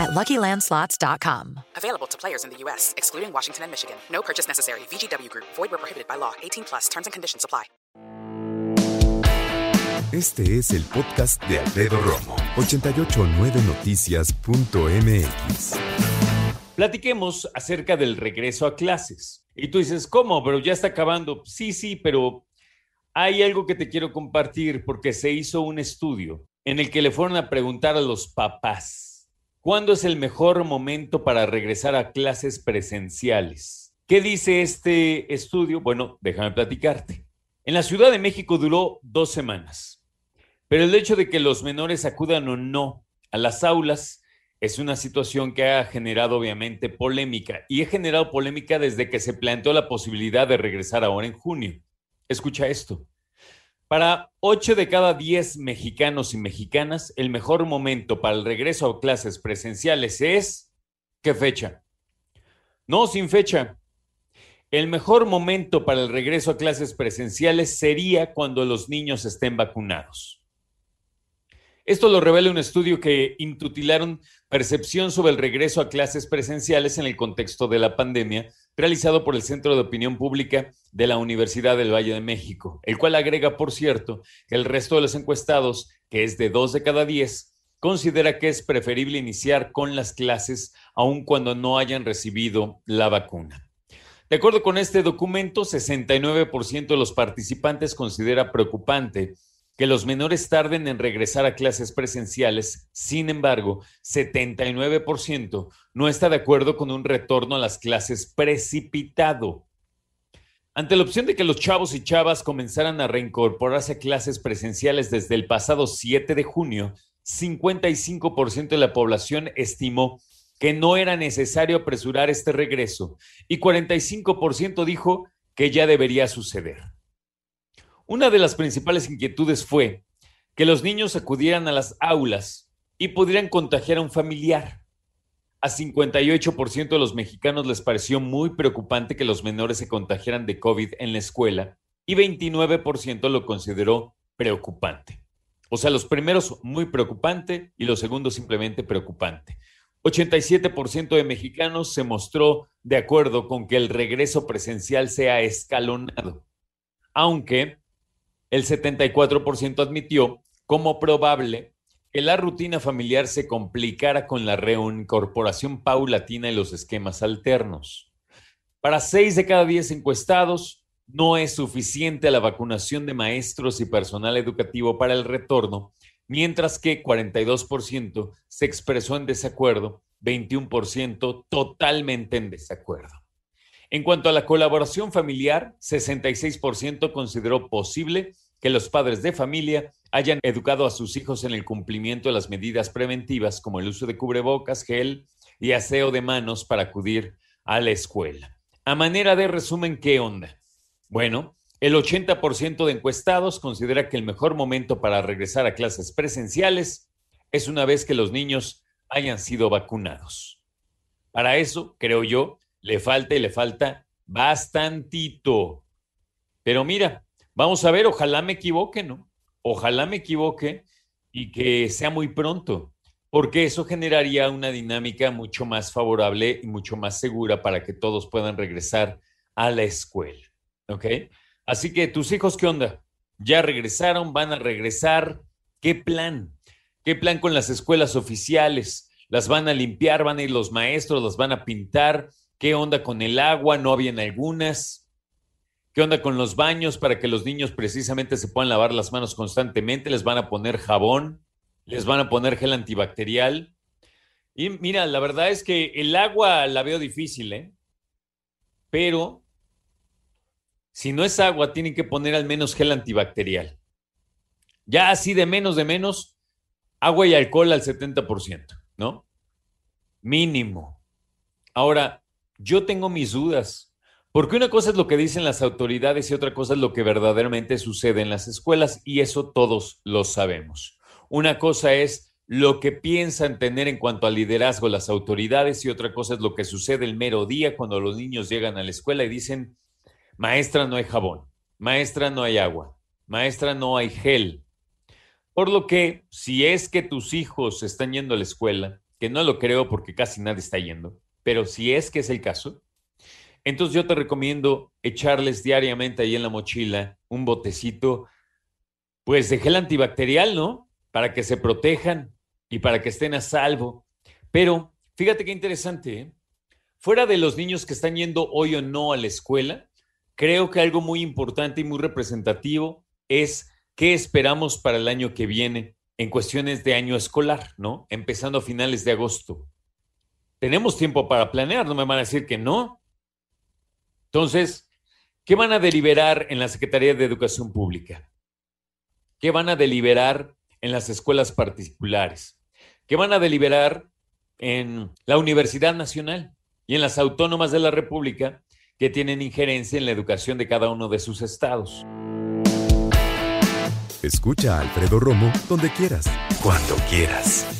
at LuckyLandSlots.com. Available to players in the U.S., excluding Washington and Michigan. No purchase necessary. VGW Group. Void where prohibited by law. 18 plus. Terms and conditions apply. Este es el podcast de Alfredo Romo. 889noticias.mx Platiquemos acerca del regreso a clases. Y tú dices, ¿cómo? Pero ya está acabando. Sí, sí, pero hay algo que te quiero compartir porque se hizo un estudio en el que le fueron a preguntar a los papás, ¿cuándo es el mejor momento para regresar a clases presenciales? ¿Qué dice este estudio? Bueno, déjame platicarte. En la Ciudad de México duró dos semanas, pero el hecho de que los menores acudan o no a las aulas es una situación que ha generado obviamente polémica y ha generado polémica desde que se planteó la posibilidad de regresar ahora en junio. Escucha esto. Para 8 de cada 10 mexicanos y mexicanas, el mejor momento para el regreso a clases presenciales es... ¿Qué fecha? No, sin fecha. El mejor momento para el regreso a clases presenciales sería cuando los niños estén vacunados. Esto lo revela un estudio que intitularon Percepción sobre el regreso a clases presenciales en el contexto de la pandemia, realizado por el Centro de Opinión Pública de la Universidad del Valle de México, el cual agrega, por cierto, que el resto de los encuestados, que es de dos de cada diez, considera que es preferible iniciar con las clases aun cuando no hayan recibido la vacuna. De acuerdo con este documento, 69% de los participantes considera preocupante que los menores tarden en regresar a clases presenciales. Sin embargo, 79% no está de acuerdo con un retorno a las clases precipitado. Ante la opción de que los chavos y chavas comenzaran a reincorporarse a clases presenciales desde el pasado 7 de junio, 55% de la población estimó que no era necesario apresurar este regreso y 45% dijo que ya debería suceder. Una de las principales inquietudes fue que los niños acudieran a las aulas y pudieran contagiar a un familiar. A 58% de los mexicanos les pareció muy preocupante que los menores se contagiaran de COVID en la escuela y 29% lo consideró preocupante. O sea, los primeros muy preocupante y los segundos simplemente preocupante. 87% de mexicanos se mostró de acuerdo con que el regreso presencial sea escalonado, aunque el 74% admitió como probable que la rutina familiar se complicara con la reincorporación paulatina y los esquemas alternos. Para 6 de cada 10 encuestados, no es suficiente la vacunación de maestros y personal educativo para el retorno mientras que 42% se expresó en desacuerdo, 21% totalmente en desacuerdo. En cuanto a la colaboración familiar, 66% consideró posible que los padres de familia hayan educado a sus hijos en el cumplimiento de las medidas preventivas como el uso de cubrebocas, gel y aseo de manos para acudir a la escuela. A manera de resumen, ¿qué onda? Bueno, el 80% de encuestados considera que el mejor momento para regresar a clases presenciales es una vez que los niños hayan sido vacunados. Para eso, creo yo, le falta y le falta bastantito. Pero mira, vamos a ver, ojalá me equivoque, ¿no? Ojalá me equivoque y que sea muy pronto, porque eso generaría una dinámica mucho más favorable y mucho más segura para que todos puedan regresar a la escuela. ¿Ok? Así que tus hijos, ¿qué onda? ¿Ya regresaron? ¿Van a regresar? ¿Qué plan? ¿Qué plan con las escuelas oficiales? ¿Las van a limpiar? ¿Van a ir los maestros? ¿Las van a pintar? ¿Qué onda con el agua? ¿No habían algunas? ¿Qué onda con los baños para que los niños precisamente se puedan lavar las manos constantemente? ¿Les van a poner jabón? ¿Les van a poner gel antibacterial? Y mira, la verdad es que el agua la veo difícil, ¿eh? Pero si no es agua, tienen que poner al menos gel antibacterial. Ya así de menos de menos, agua y alcohol al 70%, ¿no? Mínimo. Ahora, yo tengo mis dudas, Porque una cosa es lo que dicen las autoridades y otra cosa es lo que verdaderamente sucede en las escuelas y eso todos lo sabemos. Una cosa es lo que piensan tener en cuanto al liderazgo las autoridades y otra cosa es lo que sucede el mero día cuando los niños llegan a la escuela y dicen, maestra no hay jabón, maestra no hay agua, maestra no hay gel. Por lo que si es que tus hijos están yendo a la escuela, que no lo creo porque casi nadie está yendo, pero si es que es el caso, entonces yo te recomiendo echarles diariamente ahí en la mochila un botecito, pues de gel antibacterial, ¿no? Para que se protejan y para que estén a salvo. Pero fíjate qué interesante, ¿eh? Fuera de los niños que están yendo hoy o no a la escuela, creo que algo muy importante y muy representativo es qué esperamos para el año que viene en cuestiones de año escolar, ¿no? Empezando a finales de agosto. Tenemos tiempo para planear, no me van a decir que no. Entonces, ¿qué van a deliberar en la Secretaría de Educación Pública? ¿Qué van a deliberar en las escuelas particulares? ¿Qué van a deliberar en la Universidad Nacional y en las autónomas de la República que tienen injerencia en la educación de cada uno de sus estados? Escucha a Alfredo Romo donde quieras, cuando quieras.